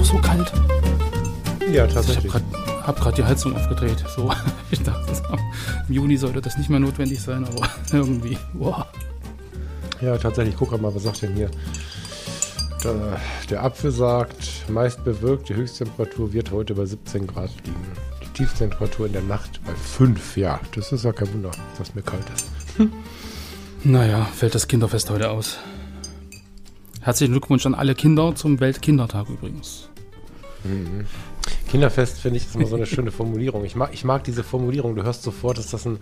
Auch so kalt? Ja, Ich tatsächlich. habe gerade hab grad die Heizung aufgedreht. So, ich dachte, im Juni sollte das nicht mehr notwendig sein, aber irgendwie, wow. Ja, tatsächlich. Guck mal, was sagt denn hier? Der, der Apfel sagt, meist bewölkt, die Höchsttemperatur wird heute bei 17 Grad liegen. Die Tiefstemperatur in der Nacht bei 5. Ja, das ist ja kein Wunder, dass mir kalt ist. Naja, fällt das Kinderfest heute aus. Herzlichen Glückwunsch an alle Kinder zum Weltkindertag übrigens. Kinderfest finde ich ist immer so eine schöne Formulierung. Ich mag, ich mag diese Formulierung. Du hörst sofort, dass das ein,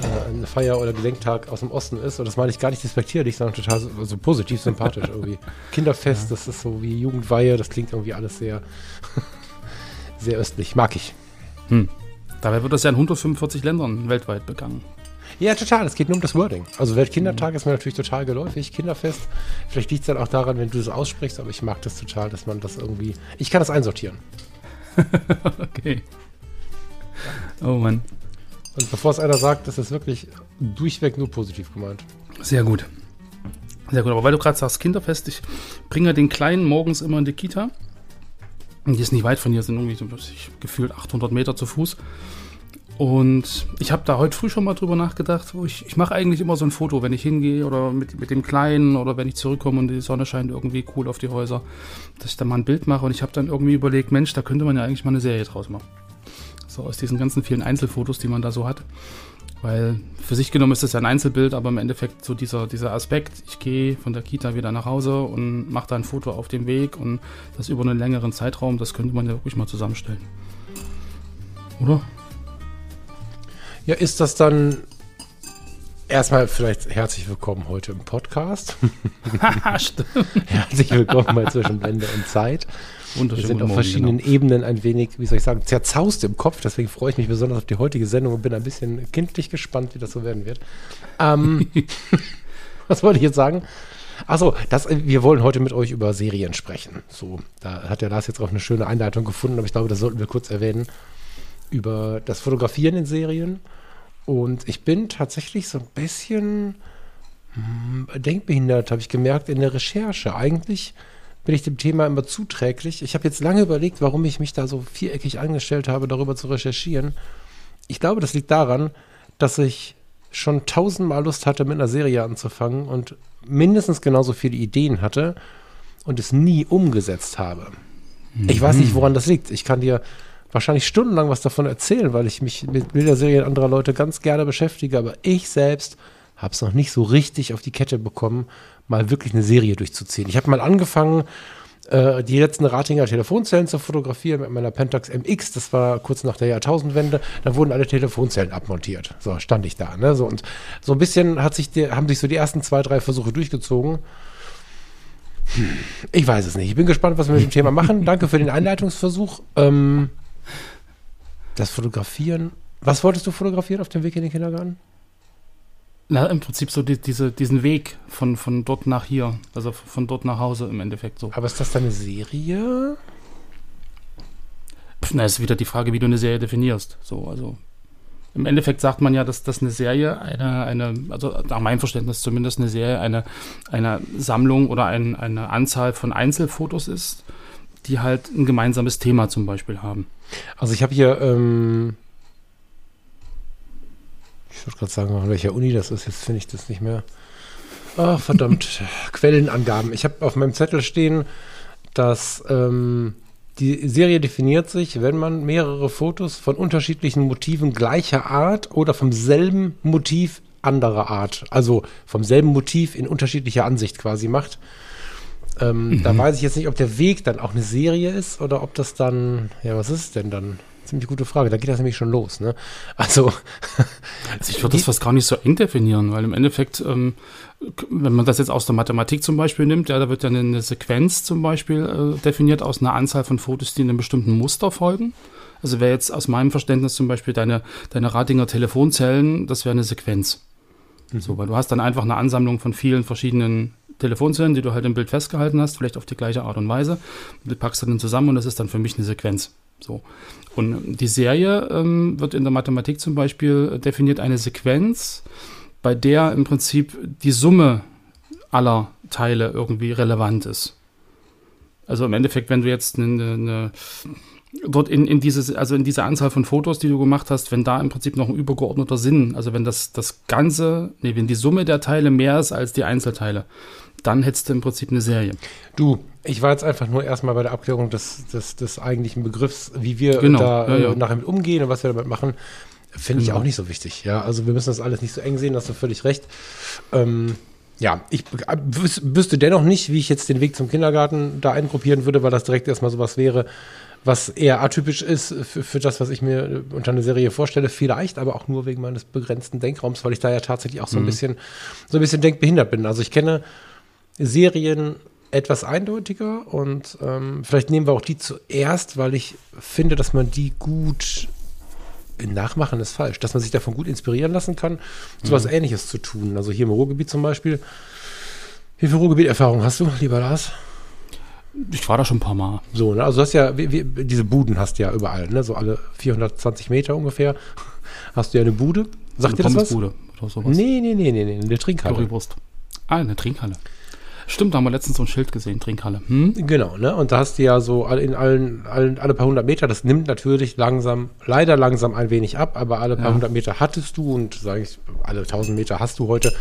äh, eine Feier- oder Gedenktag aus dem Osten ist. Und das meine ich gar nicht despektierlich, sondern total so, so positiv, sympathisch irgendwie. Kinderfest, das ist so wie Jugendweihe. Das klingt irgendwie alles sehr, sehr östlich. Mag ich. Hm. Dabei wird das ja in 145 Ländern weltweit begangen. Ja, total. Es geht nur um das Wording. Also Weltkindertag ist mir natürlich total geläufig. Kinderfest. Vielleicht liegt es dann auch daran, wenn du das aussprichst, aber ich mag das total, dass man das irgendwie. Ich kann das einsortieren. Okay. Oh Mann. Und bevor es einer sagt, das ist wirklich durchweg nur positiv gemeint. Sehr gut. Sehr gut. Aber weil du gerade sagst, Kinderfest, ich bringe den Kleinen morgens immer in die Kita. Und die ist nicht weit von hier, sind irgendwie so gefühlt 800 Meter zu Fuß. Und ich habe da heute früh schon mal drüber nachgedacht. Ich ich mache eigentlich immer so ein Foto, wenn ich hingehe oder mit, mit dem Kleinen oder wenn ich zurückkomme und die Sonne scheint irgendwie cool auf die Häuser, dass ich da mal ein Bild mache. Und ich habe dann irgendwie überlegt, Mensch, da könnte man ja eigentlich mal eine Serie draus machen. So aus diesen ganzen vielen Einzelfotos, die man da so hat. Weil für sich genommen ist das ja ein Einzelbild, aber im Endeffekt so dieser, dieser Aspekt, ich gehe von der Kita wieder nach Hause und mache da ein Foto auf dem Weg und das über einen längeren Zeitraum, das könnte man ja wirklich mal zusammenstellen. Oder? Ja, ist das dann erstmal vielleicht herzlich willkommen heute im Podcast. Herzlich willkommen bei Zwischen Blende und Zeit. Wir sind auf verschiedenen genau. Ebenen ein wenig, wie soll ich sagen, zerzaust im Kopf. Deswegen freue ich mich besonders auf die heutige Sendung und bin ein bisschen kindlich gespannt, wie das so werden wird. Ähm, was wollte ich jetzt sagen? Achso, das, wir wollen heute mit euch über Serien sprechen. So, da hat der Lars jetzt auch eine schöne Einleitung gefunden, aber ich glaube, das sollten wir kurz erwähnen. Über das Fotografieren in Serien. Und ich bin tatsächlich so ein bisschen hm, denkbehindert, habe ich gemerkt, in der Recherche. Eigentlich bin ich dem Thema immer zuträglich. Ich habe jetzt lange überlegt, warum ich mich da so viereckig angestellt habe, darüber zu recherchieren. Ich glaube, das liegt daran, dass ich schon tausendmal Lust hatte, mit einer Serie anzufangen und mindestens genauso viele Ideen hatte und es nie umgesetzt habe. Ich weiß nicht, woran das liegt. Ich kann dir wahrscheinlich stundenlang was davon erzählen, weil ich mich mit Bilderserien anderer Leute ganz gerne beschäftige, aber ich selbst habe es noch nicht so richtig auf die Kette bekommen, mal wirklich eine Serie durchzuziehen. Ich habe mal angefangen, äh, die letzten Ratinger Telefonzellen zu fotografieren mit meiner Pentax MX. Das war kurz nach der Jahrtausendwende. Da wurden alle Telefonzellen abmontiert. So stand ich da. Ne? So, und so ein bisschen hat sich die, haben sich so die ersten zwei, drei Versuche durchgezogen. Hm, Ich weiß es nicht. Ich bin gespannt, was wir mit dem Thema machen. Danke für den Einleitungsversuch. Ähm, das Fotografieren. Was wolltest du fotografieren auf dem Weg in den Kindergarten? Na, im Prinzip so die, diese, diesen Weg von, von dort nach hier, also von dort nach Hause im Endeffekt so. Aber ist das deine Serie? Pff, Na, ist wieder die Frage, wie du eine Serie definierst. So, also im Endeffekt sagt man ja, dass das eine Serie, eine, eine, also nach meinem Verständnis zumindest eine Serie, eine, eine Sammlung oder ein, eine Anzahl von Einzelfotos ist, die halt ein gemeinsames Thema zum Beispiel haben. Also ich habe hier, ähm, ich wollte gerade sagen, an welcher Uni das ist, jetzt finde ich das nicht mehr. Ach, verdammt, Quellenangaben. Ich habe auf meinem Zettel stehen, dass ähm, die Serie definiert sich, wenn man mehrere Fotos von unterschiedlichen Motiven gleicher Art oder vom selben Motiv anderer Art, also vom selben Motiv in unterschiedlicher Ansicht quasi macht. Ähm, Da weiß ich jetzt nicht, ob der Weg dann auch eine Serie ist oder ob das dann, ja, was ist es denn dann? ziemlich gute Frage. Da geht das nämlich schon los. Ne? Also, Also ich würde das fast gar nicht so eng definieren, weil im Endeffekt, ähm, wenn man das jetzt aus der Mathematik zum Beispiel nimmt, ja, da wird ja eine, Sequenz zum Beispiel äh, definiert aus einer Anzahl von Fotos, die einem bestimmten Muster folgen. Also wäre jetzt aus meinem Verständnis zum Beispiel deine, deine Ratinger Telefonzellen, das wäre eine Sequenz. So, weil du hast dann einfach eine Ansammlung von vielen verschiedenen Telefonzellen, die du halt im Bild festgehalten hast, vielleicht auf die gleiche Art und Weise. Du packst dann zusammen und das ist dann für mich eine Sequenz. So. Und ähm, die Serie ähm, wird in der Mathematik zum Beispiel äh, definiert eine Sequenz, bei der im Prinzip die Summe aller Teile irgendwie relevant ist. Also im Endeffekt, wenn du jetzt eine, eine dort in, in dieses, also in diese Anzahl von Fotos, die du gemacht hast, wenn da im Prinzip noch ein übergeordneter Sinn, also wenn das, das Ganze, nee, wenn die Summe der Teile mehr ist als die Einzelteile, dann hättest du im Prinzip eine Serie. du, ich war jetzt einfach nur erstmal bei der Abklärung des, des, des eigentlichen Begriffs, wie wir Genau, da ja, äh, ja. nachher mit umgehen und was wir damit machen. Finde ich Genau. auch nicht so wichtig. Ja, also wir müssen das alles nicht so eng sehen, hast du völlig recht. Ähm, ja, ich äh, wüs wüsste dennoch nicht, wie ich jetzt den Weg zum Kindergarten da eingruppieren würde, weil das direkt erstmal sowas wäre, was eher atypisch ist für, für das, was ich mir unter einer Serie vorstelle. Vielleicht aber auch nur wegen meines begrenzten Denkraums, weil ich da ja tatsächlich auch so ein bisschen, so ein bisschen denkbehindert bin. Also ich kenne Serien etwas eindeutiger und ähm, vielleicht nehmen wir auch die zuerst, weil ich finde, dass man die gut nachmachen ist falsch, dass man sich davon gut inspirieren lassen kann, so was Ähnliches zu tun. Also hier im Ruhrgebiet zum Beispiel. Wie viel Ruhrgebiet-Erfahrung hast du, lieber Lars? Ich war da schon ein paar Mal. So, ne? Also du hast ja, wie, wie, diese Buden hast du ja überall, ne? So alle 420 Meter ungefähr hast du ja eine Bude. Sagt dir das was? Pommesbude oder sowas. Nee, nee, nee, nee, nee, eine Trinkhalle. Currywurst. Ah, eine Trinkhalle. Stimmt, da haben wir letztens so ein Schild gesehen, Trinkhalle. Hm? Genau, ne? Und da hast du ja so in allen, allen, alle paar hundert Meter, das nimmt natürlich langsam, leider langsam ein wenig ab, aber alle paar Ja. hundert Meter hattest du und sage ich, alle tausend Meter hast du heute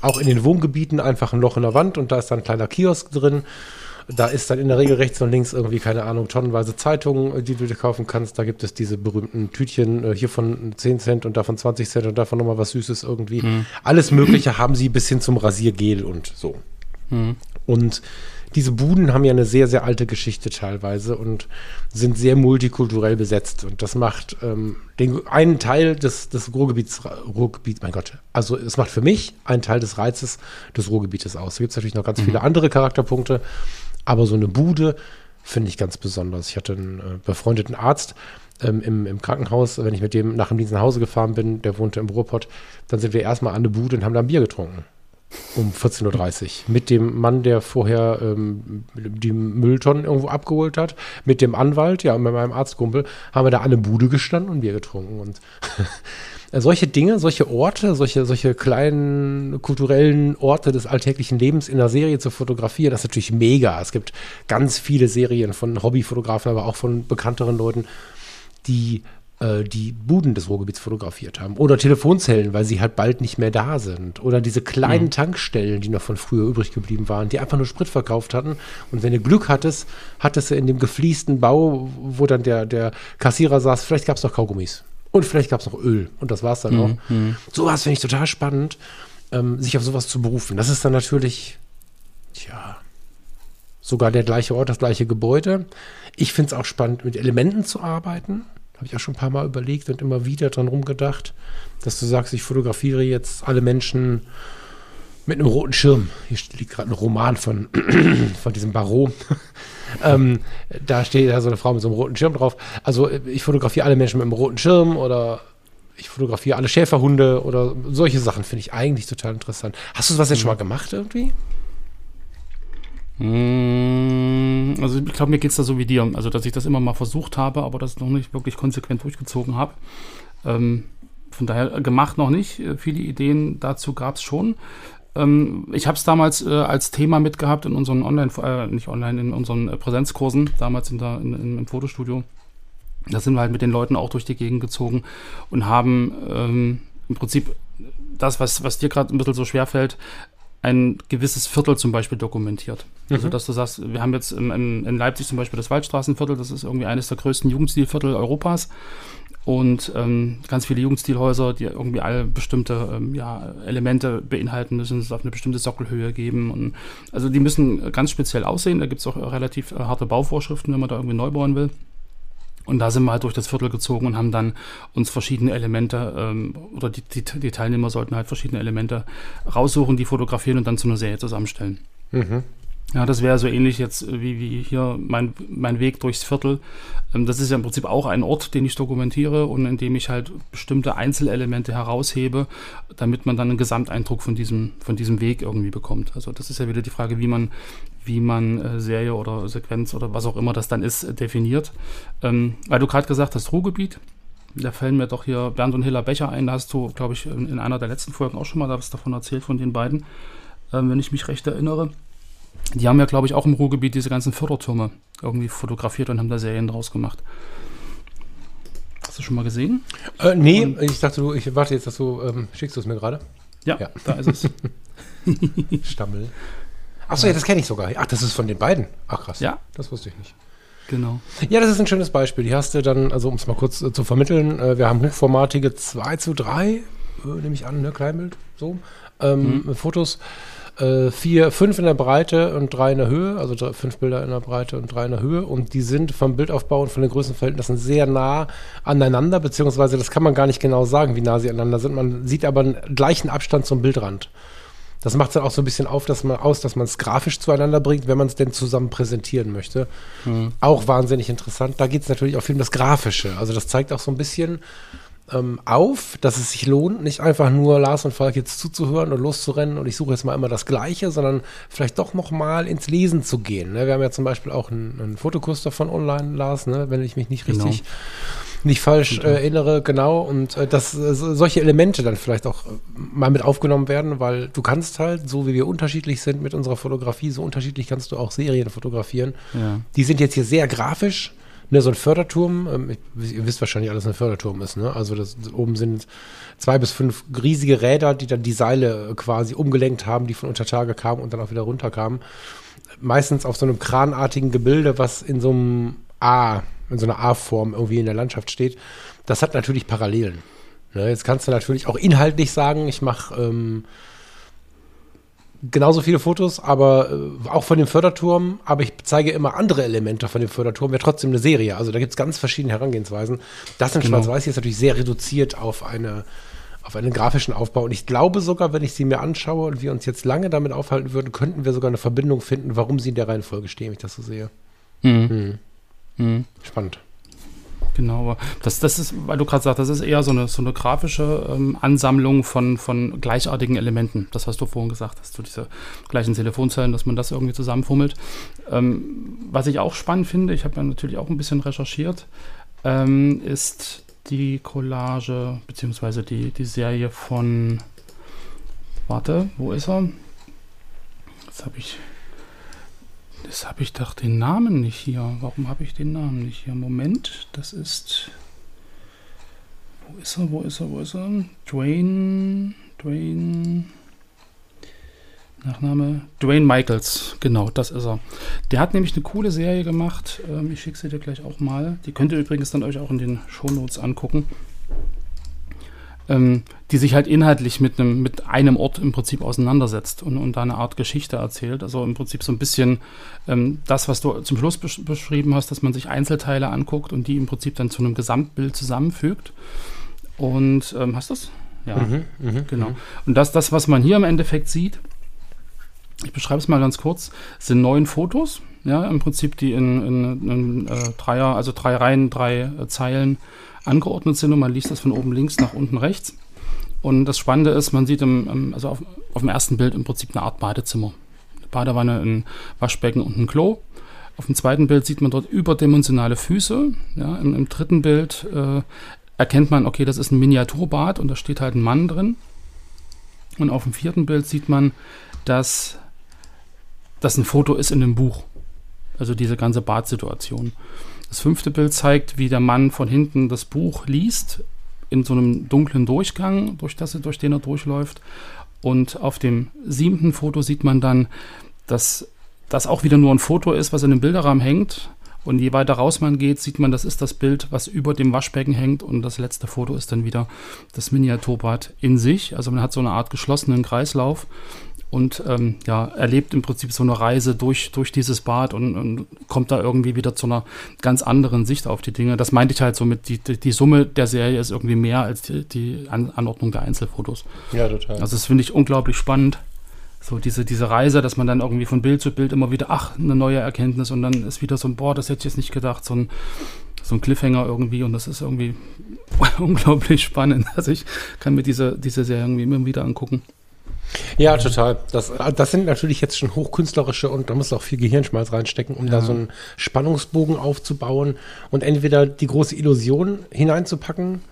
auch in den Wohngebieten einfach ein Loch in der Wand und da ist dann ein kleiner Kiosk drin. Da ist dann in der Regel rechts und links irgendwie, keine Ahnung, tonnenweise Zeitungen, äh, die du dir kaufen kannst. Da gibt es diese berühmten Tütchen, äh, hier von 10 Cent und davon 20 Cent und davon nochmal was Süßes irgendwie. Alles Mögliche haben sie bis hin zum Rasiergel und so. Und diese Buden haben ja eine sehr, sehr alte Geschichte teilweise und sind sehr multikulturell besetzt. Und das macht ähm, den, einen Teil des, des Ruhrgebiets, Ruhrgebiet, mein Gott, also es macht für mich einen Teil des Reizes des Ruhrgebietes aus. Da gibt es natürlich noch ganz viele andere Charakterpunkte, aber so eine Bude finde ich ganz besonders. Ich hatte einen äh, befreundeten Arzt ähm, im, im Krankenhaus, wenn ich mit dem nach dem Dienst nach Hause gefahren bin, der wohnte im Ruhrpott, dann sind wir erstmal an eine Bude und haben da ein Bier getrunken um 14.30 Uhr mit dem Mann, der vorher ähm, die Mülltonnen irgendwo abgeholt hat, mit dem Anwalt, ja, und mit meinem Arztkumpel, haben wir da an eine Bude gestanden und Bier getrunken. Und solche Dinge, solche Orte, solche, solche kleinen kulturellen Orte des alltäglichen Lebens in der Serie zu fotografieren, das ist natürlich mega. Es gibt ganz viele Serien von Hobbyfotografen, aber auch von bekannteren Leuten, die äh, die Buden des Ruhrgebiets fotografiert haben. Oder Telefonzellen, weil sie halt bald nicht mehr da sind. Oder diese kleinen Tankstellen, die noch von früher übrig geblieben waren, die einfach nur Sprit verkauft hatten. Und wenn du Glück hattest, hattest du in dem gefliesten Bau, wo dann der, der Kassierer saß, vielleicht gab es noch Kaugummis. Und vielleicht gab es noch Öl. Und das war es dann auch. Sowas finde ich total spannend, ähm, sich auf sowas zu berufen. Das ist dann natürlich, tja, sogar der gleiche Ort, das gleiche Gebäude. Ich finde es auch spannend, mit Elementen zu arbeiten. Habe ich auch schon ein paar Mal überlegt und immer wieder dran rumgedacht, dass du sagst, ich fotografiere jetzt alle Menschen mit einem roten Schirm. Hier liegt gerade ein Roman von, von diesem Barreau. ähm, da steht da so eine Frau mit so einem roten Schirm drauf. Also äh, ich fotografiere alle Menschen mit einem roten Schirm oder ich fotografiere alle Schäferhunde oder solche Sachen finde ich eigentlich total interessant. Hast du sowas jetzt schon mal gemacht irgendwie? Mm, Also ich glaube, mir geht es da so wie dir. Also, dass ich das immer mal versucht habe, aber das noch nicht wirklich konsequent durchgezogen habe. Ähm, von daher äh, gemacht noch nicht. Äh, Viele Ideen dazu gab es schon. Ähm, ich habe es damals äh, als Thema mitgehabt in unseren Online, äh, nicht online, in unseren äh, Präsenzkursen, damals in der, in, in, im Fotostudio. Da sind wir halt mit den Leuten auch durch die Gegend gezogen und haben ähm, im Prinzip das, was, was dir gerade ein bisschen so schwer fällt, ein gewisses Viertel zum Beispiel dokumentiert. Also, dass du sagst, wir haben jetzt im, im, in Leipzig zum Beispiel das Waldstraßenviertel, das ist irgendwie eines der größten Jugendstilviertel Europas. Und ähm, ganz viele Jugendstilhäuser, die irgendwie alle bestimmte ähm, ja, Elemente beinhalten müssen, es darf eine bestimmte Sockelhöhe geben. Und, also die müssen ganz speziell aussehen. Da gibt es auch relativ äh, harte Bauvorschriften, wenn man da irgendwie neu bauen will. Und da sind wir halt durch das Viertel gezogen und haben dann uns verschiedene Elemente, ähm, oder die, die, die Teilnehmer sollten halt verschiedene Elemente raussuchen, die fotografieren und dann zu einer Serie zusammenstellen. Mhm. Ja, das wäre so ähnlich jetzt äh, wie, wie hier mein, mein Weg durchs Viertel. Ähm, das ist ja im Prinzip auch ein Ort, den ich dokumentiere und in dem ich halt bestimmte Einzelelemente heraushebe, damit man dann einen Gesamteindruck von diesem, von diesem Weg irgendwie bekommt. Also das ist ja wieder die Frage, wie man, wie man äh, Serie oder Sequenz oder was auch immer das dann ist, äh, definiert. Ähm, weil du gerade gesagt hast, Ruhrgebiet. Da fällen mir doch hier Bernd und Hiller Becher ein. Da hast du, glaube ich, in einer der letzten Folgen auch schon mal was davon erzählt, von den beiden, ähm, wenn ich mich recht erinnere. Die haben ja, glaube ich, auch im Ruhrgebiet diese ganzen Fördertürme irgendwie fotografiert und haben da Serien draus gemacht. Hast du schon mal gesehen? Äh, nee, ich dachte, du, ich warte jetzt, dass du, ähm, schickst du es mir gerade? Ja, Ja. da ist es. Stammel. Achso, ja, das kenne ich sogar. Ach, das ist von den beiden. Ach, krass. Ja. Das wusste ich nicht. genau. Ja, das ist ein schönes Beispiel. Die hast du dann, also um es mal kurz äh, zu vermitteln, äh, wir haben hochformatige 2 zu 3, äh, nehme ich an, ne, Kleinbild, so, ähm, Fotos. Äh, vier, fünf in der Breite und drei in der Höhe, also drei, fünf Bilder in der Breite und drei in der Höhe. Und die sind vom Bildaufbau und von den Größenverhältnissen sehr nah aneinander, beziehungsweise das kann man gar nicht genau sagen, wie nah sie aneinander sind. Man sieht aber einen gleichen Abstand zum Bildrand. Das macht es dann auch so ein bisschen auf, dass man aus, dass man es grafisch zueinander bringt, wenn man es denn zusammen präsentieren möchte. Auch wahnsinnig interessant. Da geht es natürlich auch viel um das Grafische. Also das zeigt auch so ein bisschen ähm, auf, dass es sich lohnt, nicht einfach nur Lars und Falk jetzt zuzuhören und loszurennen und ich suche jetzt mal immer das Gleiche, sondern vielleicht doch noch mal ins Lesen zu gehen. Ne? Wir haben ja zum Beispiel auch einen, einen Fotokurs davon online, Lars, ne? wenn ich mich nicht Genau. richtig nicht falsch äh, erinnere, genau. Und äh, dass äh, so- solche Elemente dann vielleicht auch äh, mal mit aufgenommen werden, weil du kannst halt, so wie wir unterschiedlich sind mit unserer Fotografie, so unterschiedlich kannst du auch Serien fotografieren. Ja. Die sind jetzt hier sehr grafisch. Ne, so ein Förderturm, ähm, ihr wisst wahrscheinlich alles, was ein Förderturm ist. Ne? Also das, oben sind zwei bis fünf riesige Räder, die dann die Seile äh, quasi umgelenkt haben, die von unter Tage kamen und dann auch wieder runterkamen. Meistens auf so einem kranartigen Gebilde, was in so einem A, in so einer A-Form irgendwie in der Landschaft steht. Das hat natürlich Parallelen. Ne? Jetzt kannst du natürlich auch inhaltlich sagen, ich mache ähm, genauso viele Fotos, aber äh, auch von dem Förderturm, aber ich zeige immer andere Elemente von dem Förderturm, wäre trotzdem eine Serie. Also da gibt es ganz verschiedene Herangehensweisen. Das in Genau. Schwarz-Weiß ist natürlich sehr reduziert auf eine auf einen grafischen Aufbau. Und ich glaube sogar, wenn ich sie mir anschaue und wir uns jetzt lange damit aufhalten würden, könnten wir sogar eine Verbindung finden, warum sie in der Reihenfolge stehen, wenn ich das so sehe. Mhm. Mhm. Spannend. Genau, das, das ist, weil du gerade sagst, das ist eher so eine, so eine grafische ähm, Ansammlung von, von gleichartigen Elementen. Das, was du vorhin gesagt hast, so diese gleichen Telefonzellen, dass man das irgendwie zusammenfummelt. Ähm, was ich auch spannend finde, ich habe ja natürlich auch ein bisschen recherchiert, ähm, ist die Collage, beziehungsweise die, die Serie von, warte, wo ist er? Jetzt habe ich das habe ich doch den Namen nicht hier. Warum habe ich den Namen nicht hier? Moment, das ist. Wo ist er? Wo ist er? Wo ist er? Dwayne. Dwayne. Nachname. Dwayne Michaels. Genau, das ist er. Der hat nämlich eine coole Serie gemacht. Ähm, ich schicke sie dir gleich auch mal. Die könnt ihr übrigens dann euch auch in den Shownotes angucken. Ähm, die sich halt inhaltlich mit einem, mit einem Ort im Prinzip auseinandersetzt und, und da eine Art Geschichte erzählt. Also im Prinzip so ein bisschen ähm, das, was du zum Schluss besch beschrieben hast, dass man sich Einzelteile anguckt und die im Prinzip dann zu einem Gesamtbild zusammenfügt. Und ähm, hast du das? Ja, Mhm, genau. Und das, das, was man hier im Endeffekt sieht, ich beschreibe es mal ganz kurz, sind neun Fotos, ja, im Prinzip, die in, in, in äh, Dreier, also drei Reihen, drei äh, Zeilen angeordnet sind und man liest das von oben links nach unten rechts. Und das Spannende ist, man sieht im, also auf, auf dem ersten Bild im Prinzip eine Art Badezimmer. Eine Badewanne, ein Waschbecken und ein Klo. Auf dem zweiten Bild sieht man dort überdimensionale Füße. Ja, im, Im dritten Bild äh, erkennt man, okay, das ist ein Miniaturbad und da steht halt ein Mann drin. Und auf dem vierten Bild sieht man, dass das ein Foto ist in einem Buch. Also diese ganze Badsituation. Das fünfte Bild zeigt, wie der Mann von hinten das Buch liest, in so einem dunklen Durchgang, durch, das, durch den er durchläuft. Und auf dem siebten Foto sieht man dann, dass das auch wieder nur ein Foto ist, was in einem Bilderrahmen hängt. Und je weiter raus man geht, sieht man, das ist das Bild, was über dem Waschbecken hängt. Und das letzte Foto ist dann wieder das Miniaturbad in sich. Also man hat so eine Art geschlossenen Kreislauf. Und ähm, ja, erlebt im Prinzip so eine Reise durch, durch dieses Bad und, und, kommt da irgendwie wieder zu einer ganz anderen Sicht auf die Dinge. Das meinte ich halt so mit, die, die Summe der Serie ist irgendwie mehr als die, die Anordnung der Einzelfotos. Ja, total. Also das finde ich unglaublich spannend. So diese, diese Reise, dass man dann irgendwie von Bild zu Bild immer wieder, ach, eine neue Erkenntnis und dann ist wieder so ein, boah, das hätte ich jetzt nicht gedacht, so ein, so ein Cliffhanger irgendwie und das ist irgendwie unglaublich spannend. Also ich kann mir diese, diese Serie irgendwie immer wieder angucken. Ja, total. Das, das sind natürlich jetzt schon hochkünstlerische und da muss auch viel Gehirnschmalz reinstecken, um Ja. da so einen Spannungsbogen aufzubauen und entweder die große Illusion hineinzupacken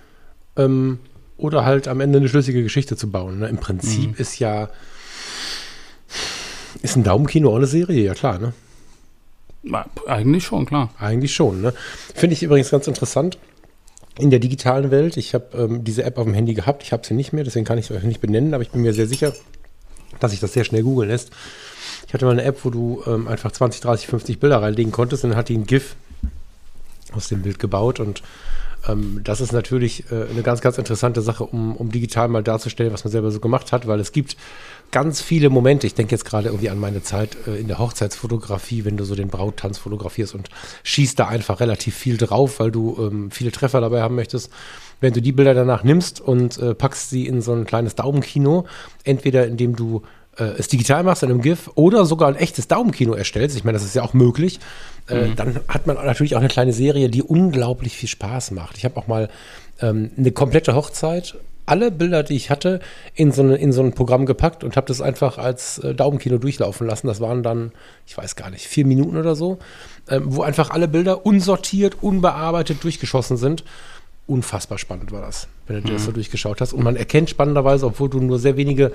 ähm, oder halt am Ende eine schlüssige Geschichte zu bauen. Ne? Im Prinzip ist ja ist ein Daumenkino auch eine Serie, ja klar, ne? Eigentlich schon, klar. Eigentlich schon, ne? Finde ich übrigens ganz interessant. In der digitalen Welt, ich habe ähm, diese App auf dem Handy gehabt, ich habe sie nicht mehr, deswegen kann ich sie euch nicht benennen, aber ich bin mir sehr sicher, dass sich das sehr schnell googeln lässt. Ich hatte mal eine App, wo du ähm, einfach 20, 30, 50 Bilder reinlegen konntest und dann hat die ein GIF aus dem Bild gebaut und ähm, das ist natürlich äh, eine ganz, ganz interessante Sache, um, um digital mal darzustellen, was man selber so gemacht hat, weil es gibt ganz viele Momente. Ich denke jetzt gerade irgendwie an meine Zeit äh, in der Hochzeitsfotografie, wenn du so den Brauttanz fotografierst und schießt da einfach relativ viel drauf, weil du ähm, viele Treffer dabei haben möchtest. Wenn du die Bilder danach nimmst und äh, packst sie in so ein kleines Daumenkino, entweder indem du es digital machst in einem GIF oder sogar ein echtes Daumenkino erstellst, ich meine, das ist ja auch möglich, äh, dann hat man natürlich auch eine kleine Serie, die unglaublich viel Spaß macht. Ich habe auch mal ähm, eine komplette Hochzeit, alle Bilder, die ich hatte, in so, eine, in so ein Programm gepackt und habe das einfach als äh, Daumenkino durchlaufen lassen. Das waren dann, ich weiß gar nicht, vier Minuten oder so, ähm, wo einfach alle Bilder unsortiert, unbearbeitet durchgeschossen sind. Unfassbar spannend war das, wenn du dir das so durchgeschaut hast. Und man erkennt spannenderweise, obwohl du nur sehr wenige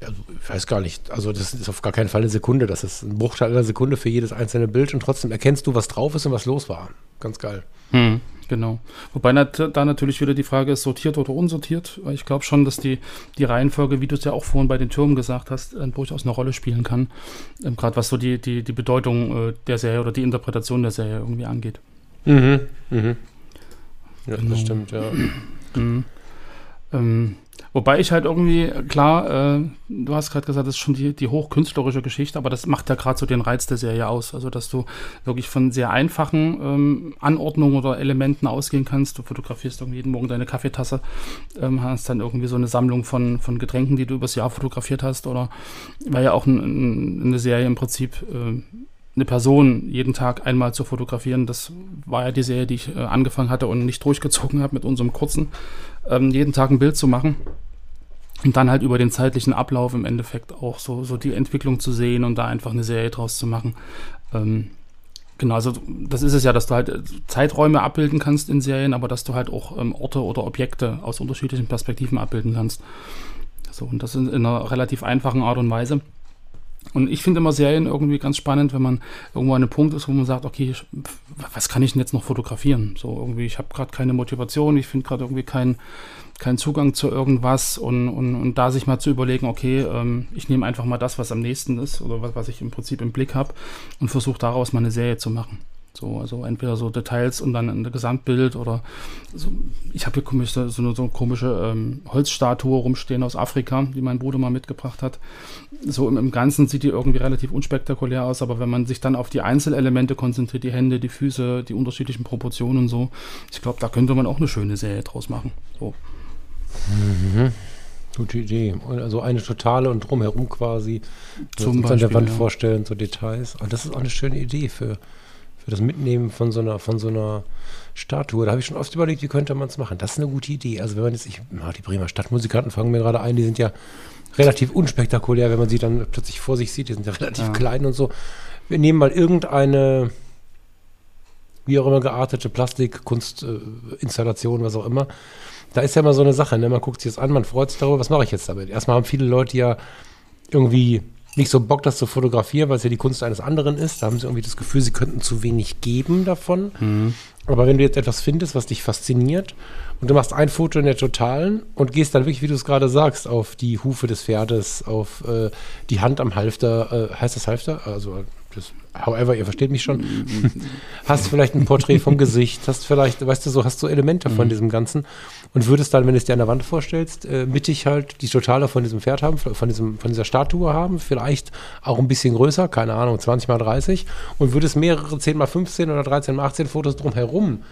also, ich weiß gar nicht, also das ist auf gar keinen Fall eine Sekunde, das ist ein Bruchteil einer Sekunde für jedes einzelne Bild und trotzdem erkennst du, was drauf ist und was los war. Ganz geil. Hm, genau. Wobei da natürlich wieder die Frage ist, sortiert oder unsortiert. Ich glaube schon, dass die, die Reihenfolge, wie du es ja auch vorhin bei den Türmen gesagt hast, äh, durchaus eine Rolle spielen kann. Ähm, Gerade was so die, die, die Bedeutung äh, der Serie oder die Interpretation der Serie irgendwie angeht. Mhm. Mhm. Ja, Genau. das stimmt, ja. Mhm. Ähm, wobei ich halt irgendwie, klar, äh, du hast gerade gesagt, das ist schon die, die hochkünstlerische Geschichte, aber das macht ja gerade so den Reiz der Serie aus. Also, dass du wirklich von sehr einfachen ähm, Anordnungen oder Elementen ausgehen kannst. Du fotografierst irgendwie jeden Morgen deine Kaffeetasse, ähm, hast dann irgendwie so eine Sammlung von, von Getränken, die du übers Jahr fotografiert hast. Oder war ja auch ein, ein, eine Serie im Prinzip. Äh, eine Person jeden Tag einmal zu fotografieren. Das war ja die Serie, die ich äh, angefangen hatte und nicht durchgezogen habe mit unserem kurzen, ähm, jeden Tag ein Bild zu machen. Und dann halt über den zeitlichen Ablauf im Endeffekt auch so, so die Entwicklung zu sehen und da einfach eine Serie draus zu machen. Ähm, genau, also das ist es ja, dass du halt äh, Zeiträume abbilden kannst in Serien, aber dass du halt auch ähm, Orte oder Objekte aus unterschiedlichen Perspektiven abbilden kannst. So, und das in, in einer relativ einfachen Art und Weise. Und ich finde immer Serien irgendwie ganz spannend, wenn man irgendwo an einem Punkt ist, wo man sagt, okay, ich, was kann ich denn jetzt noch fotografieren? So irgendwie, ich habe gerade keine Motivation, ich finde gerade irgendwie keinen keinen Zugang zu irgendwas und, und, und da sich mal zu überlegen, okay, ähm, ich nehme einfach mal das, was am nächsten ist oder was, was ich im Prinzip im Blick habe und versuche daraus mal eine Serie zu machen. So, also entweder so Details und dann ein Gesamtbild oder so, ich habe hier komisch, so, so eine so eine komische ähm, Holzstatue rumstehen aus Afrika, die mein Bruder mal mitgebracht hat. So im, im Ganzen sieht die irgendwie relativ unspektakulär aus, aber wenn man sich dann auf die Einzelelemente konzentriert, die Hände, die Füße, die unterschiedlichen Proportionen und so, ich glaube, da könnte man auch eine schöne Serie draus machen. So. Gute Idee. Also eine totale und drumherum quasi. Zum uns an der Beispiel, Wand ja. vorstellen, so Details. Und das ist auch eine schöne Idee für, für das Mitnehmen von so einer, von so einer Statue. Da habe ich schon oft überlegt, wie könnte man es machen. Das ist eine gute Idee. Also wenn man jetzt, ich, na, die Bremer Stadtmusikanten fangen mir gerade ein, die sind ja relativ unspektakulär, wenn man sie dann plötzlich vor sich sieht. Die sind ja relativ Ja. klein und so. Wir nehmen mal irgendeine, wie auch immer geartete Plastikkunstinstallation, äh, Installation, was auch immer. Da ist ja immer so eine Sache, ne? man guckt sich das an, man freut sich darüber, was mache ich jetzt damit? Erstmal haben viele Leute ja irgendwie nicht so Bock, das zu fotografieren, weil es ja die Kunst eines anderen ist. Da haben sie irgendwie das Gefühl, sie könnten zu wenig geben davon. Mhm. Aber wenn du jetzt etwas findest, was dich fasziniert und du machst ein Foto in der Totalen und gehst dann wirklich, wie du es gerade sagst, auf die Hufe des Pferdes, auf äh, die Hand am Halfter, äh, heißt das Halfter? Also Das, however, ihr versteht mich schon. hast vielleicht ein Porträt vom Gesicht, hast vielleicht, weißt du, so hast du Elemente von diesem Ganzen und würdest dann, wenn du es dir an der Wand vorstellst, äh, mittig halt die Totale von diesem Pferd haben, von, diesem, von dieser Statue haben, vielleicht auch ein bisschen größer, keine Ahnung, 20 mal 30 und würdest mehrere 10 mal 15 oder 13 mal 18 Fotos drumherum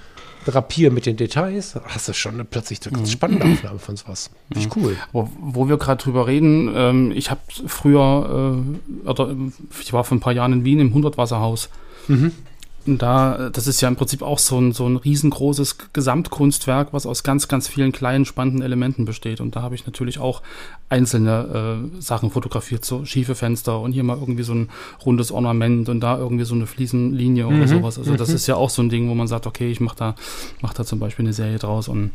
drapieren mit den Details, hast du schon eine plötzlich eine ganz spannende Aufnahme von sowas. Finde ich cool. Wo, wo wir gerade drüber reden, ähm, ich habe früher, äh, oder ich war vor ein paar Jahren in Wien im Hundertwasserhaus. Und da, das ist ja im Prinzip auch so ein, so ein riesengroßes Gesamtkunstwerk, was aus ganz, ganz vielen kleinen, spannenden Elementen besteht. Und da habe ich natürlich auch einzelne äh, Sachen fotografiert, so schiefe Fenster und hier mal irgendwie so ein rundes Ornament und da irgendwie so eine Fliesenlinie oder sowas. Also das ist ja auch so ein Ding, wo man sagt, okay, ich mache da, mach da zum Beispiel eine Serie draus und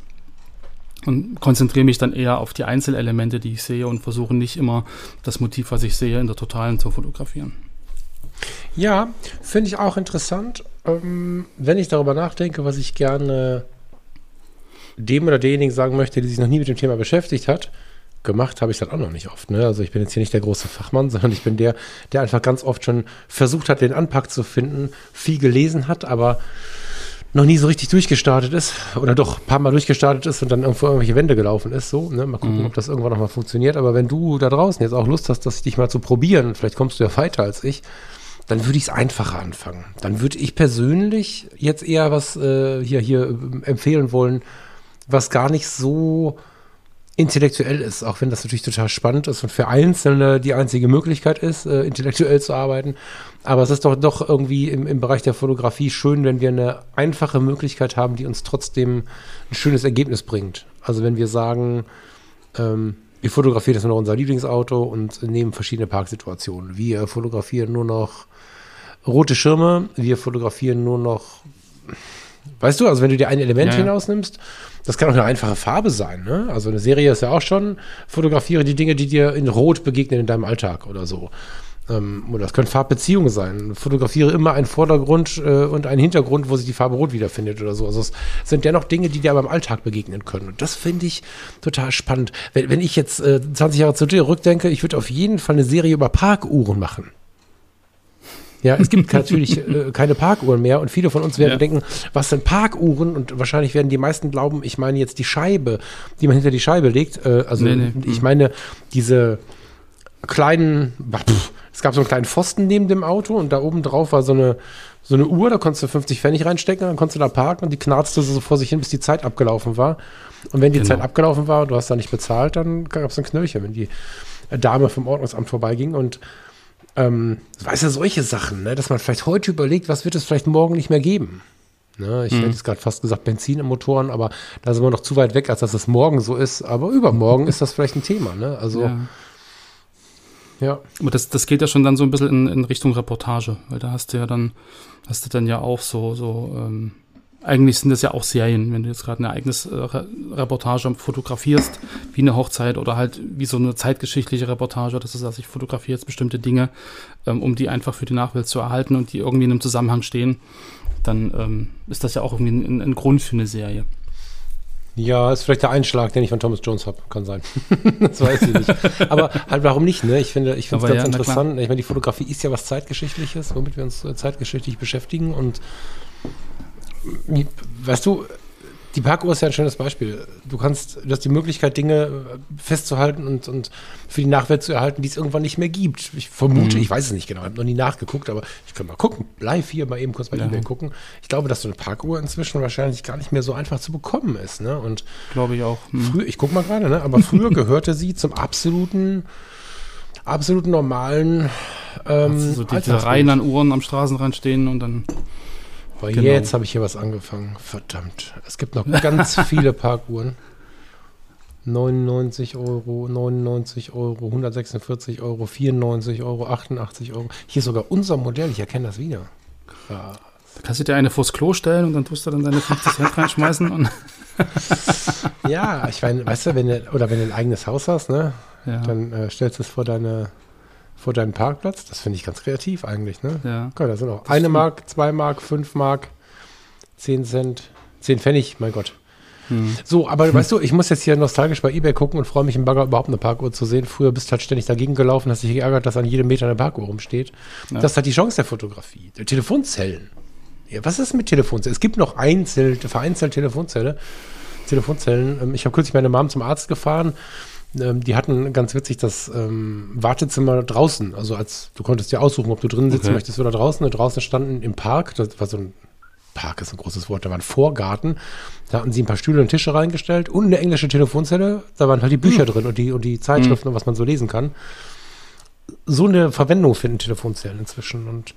und konzentriere mich dann eher auf die Einzelelemente, die ich sehe und versuche nicht immer das Motiv, was ich sehe, in der Totalen zu fotografieren. Ja, finde ich auch interessant. Ähm, wenn ich darüber nachdenke, was ich gerne dem oder derjenigen sagen möchte, die sich noch nie mit dem Thema beschäftigt hat, gemacht habe ich das auch noch nicht oft. Ne? Also ich bin jetzt hier nicht der große Fachmann, sondern ich bin der, der einfach ganz oft schon versucht hat, den Anpack zu finden, viel gelesen hat, aber noch nie so richtig durchgestartet ist oder doch ein paar Mal durchgestartet ist und dann irgendwo irgendwelche Wände gelaufen ist. So, ne? Mal gucken, ob das irgendwann nochmal funktioniert. Aber wenn du da draußen jetzt auch Lust hast, das dich mal zu probieren, vielleicht kommst du ja weiter als ich, dann würde ich es einfacher anfangen. Dann würde ich persönlich jetzt eher was äh, hier, hier äh, empfehlen wollen, was gar nicht so intellektuell ist, auch wenn das natürlich total spannend ist und für Einzelne die einzige Möglichkeit ist, äh, intellektuell zu arbeiten. Aber es ist doch doch irgendwie im, im Bereich der Fotografie schön, wenn wir eine einfache Möglichkeit haben, die uns trotzdem ein schönes Ergebnis bringt. Also wenn wir sagen, ähm, wir fotografieren jetzt nur noch unser Lieblingsauto und nehmen verschiedene Parksituationen. Wir fotografieren nur noch rote Schirme, wir fotografieren nur noch Weißt du, also wenn du dir ein Element Ja, ja. hinausnimmst, das kann auch eine einfache Farbe sein. Ne? Also eine Serie ist ja auch schon, fotografiere die Dinge, die dir in Rot begegnen in deinem Alltag oder so. Ähm, oder das können Farbbeziehungen sein. Fotografiere immer einen Vordergrund äh, und einen Hintergrund, wo sich die Farbe Rot wiederfindet oder so. Also es sind dennoch Dinge, die dir aber im Alltag begegnen können. Und das finde ich total spannend. Wenn, wenn ich jetzt äh, 20 Jahre zurückdenke, ich würde auf jeden Fall eine Serie über Parkuhren machen. Ja, es gibt natürlich äh, keine Parkuhren mehr und viele von uns werden Ja. denken, was sind Parkuhren? Und wahrscheinlich werden die meisten glauben, ich meine jetzt die Scheibe, die man hinter die Scheibe legt. Äh, also Nee, nee. ich meine diese kleinen, pff, es gab so einen kleinen Pfosten neben dem Auto und da oben drauf war so eine, so eine Uhr, da konntest du 50 Pfennig reinstecken, dann konntest du da parken und die knarzte so vor sich hin, bis die Zeit abgelaufen war. Und wenn die Genau. Zeit abgelaufen war und du hast da nicht bezahlt, dann gab es ein Knöllchen, wenn die Dame vom Ordnungsamt vorbeiging und ähm, weißt du, solche Sachen, ne, dass man vielleicht heute überlegt, was wird es vielleicht morgen nicht mehr geben. Ne, ich hätte jetzt gerade fast gesagt Benzin im Motoren, aber da sind wir noch zu weit weg, als dass es morgen so ist. Aber übermorgen ist das vielleicht ein Thema. Ne? Also, ja. Ja. Aber das, das geht ja schon dann so ein bisschen in, in Richtung Reportage, weil da hast du ja dann, hast du dann ja auch so, so, ähm, eigentlich sind das ja auch Serien, wenn du jetzt gerade eine Ereignis äh, Re- Reportage fotografierst, wie eine Hochzeit oder halt wie so eine zeitgeschichtliche Reportage, das ist, dass ich fotografiere jetzt bestimmte Dinge, ähm, um die einfach für die Nachwelt zu erhalten und die irgendwie in einem Zusammenhang stehen, dann ähm, ist das ja auch irgendwie ein, ein Grund für eine Serie. Ja, ist vielleicht der Einschlag, den ich von Thomas Jones habe. Kann sein. das weiß ich nicht. Aber halt, warum nicht, ne? Ich finde, ich es Aber ganz ja, interessant. Ich meine, die Fotografie ist ja was Zeitgeschichtliches, womit wir uns äh, zeitgeschichtlich beschäftigen. Und äh, weißt du, die Parkuhr ist ja ein schönes Beispiel. Du kannst, du hast die Möglichkeit, Dinge festzuhalten und, und für die Nachwelt zu erhalten, die es irgendwann nicht mehr gibt. Ich vermute, Mhm. ich weiß es nicht genau, ich habe noch nie nachgeguckt, aber ich kann mal gucken. Live hier mal eben kurz bei Ja. eBay gucken. Ich glaube, dass so eine Parkuhr inzwischen wahrscheinlich gar nicht mehr so einfach zu bekommen ist. Ne? Und Glaube ich auch. Hm. Früher, ich guck mal gerade, ne? aber früher gehörte sie zum absoluten, absoluten normalen ähm, so diese. Reihen an Uhren am Straßenrand stehen und dann Aber genau. jetzt habe ich hier was angefangen. Verdammt. Es gibt noch ganz viele Parkuhren. 99 Euro, 99 Euro, 146 Euro, 94 Euro, 88 Euro. Hier ist sogar unser Modell, ich erkenne das wieder. Krass. Da kannst du dir eine vors Klo stellen und dann tust du dann deine 50 Cent reinschmeißen und Ja, ich meine, weißt du, wenn du, oder wenn du ein eigenes Haus hast, ne, ja, dann äh, stellst du es vor deine vor deinen Parkplatz. Das finde ich ganz kreativ eigentlich, ne? ja. Gott, da sind auch eine Mark, zwei Mark, fünf Mark, zehn Cent, zehn Pfennig, mein Gott. So, aber weißt du, ich muss jetzt hier nostalgisch bei Ebay gucken und freue mich im Bagger überhaupt eine Parkuhr zu sehen. Früher bist du halt ständig dagegen gelaufen, hast dich geärgert, dass an jedem Meter eine Parkuhr rumsteht. Das ist halt die Chance der Fotografie. Der Telefonzellen. Ja, was ist mit Telefonzellen? Es gibt noch einzelne, vereinzelte Telefonzelle. Telefonzellen. Ähm, Ich habe kürzlich meine Mom zum Arzt gefahren. Ähm, Die hatten ganz witzig das ähm, Wartezimmer draußen. Also als du konntest dir aussuchen, ob du drinnen sitzen Okay. möchtest oder draußen. Und draußen standen im Park, das war so ein Park ist ein großes Wort, da war ein Vorgarten. Da hatten sie ein paar Stühle und Tische reingestellt und eine englische Telefonzelle. Da waren halt die Bücher drin und die, und die Zeitschriften und was man so lesen kann. So eine Verwendung finden Telefonzellen inzwischen. Und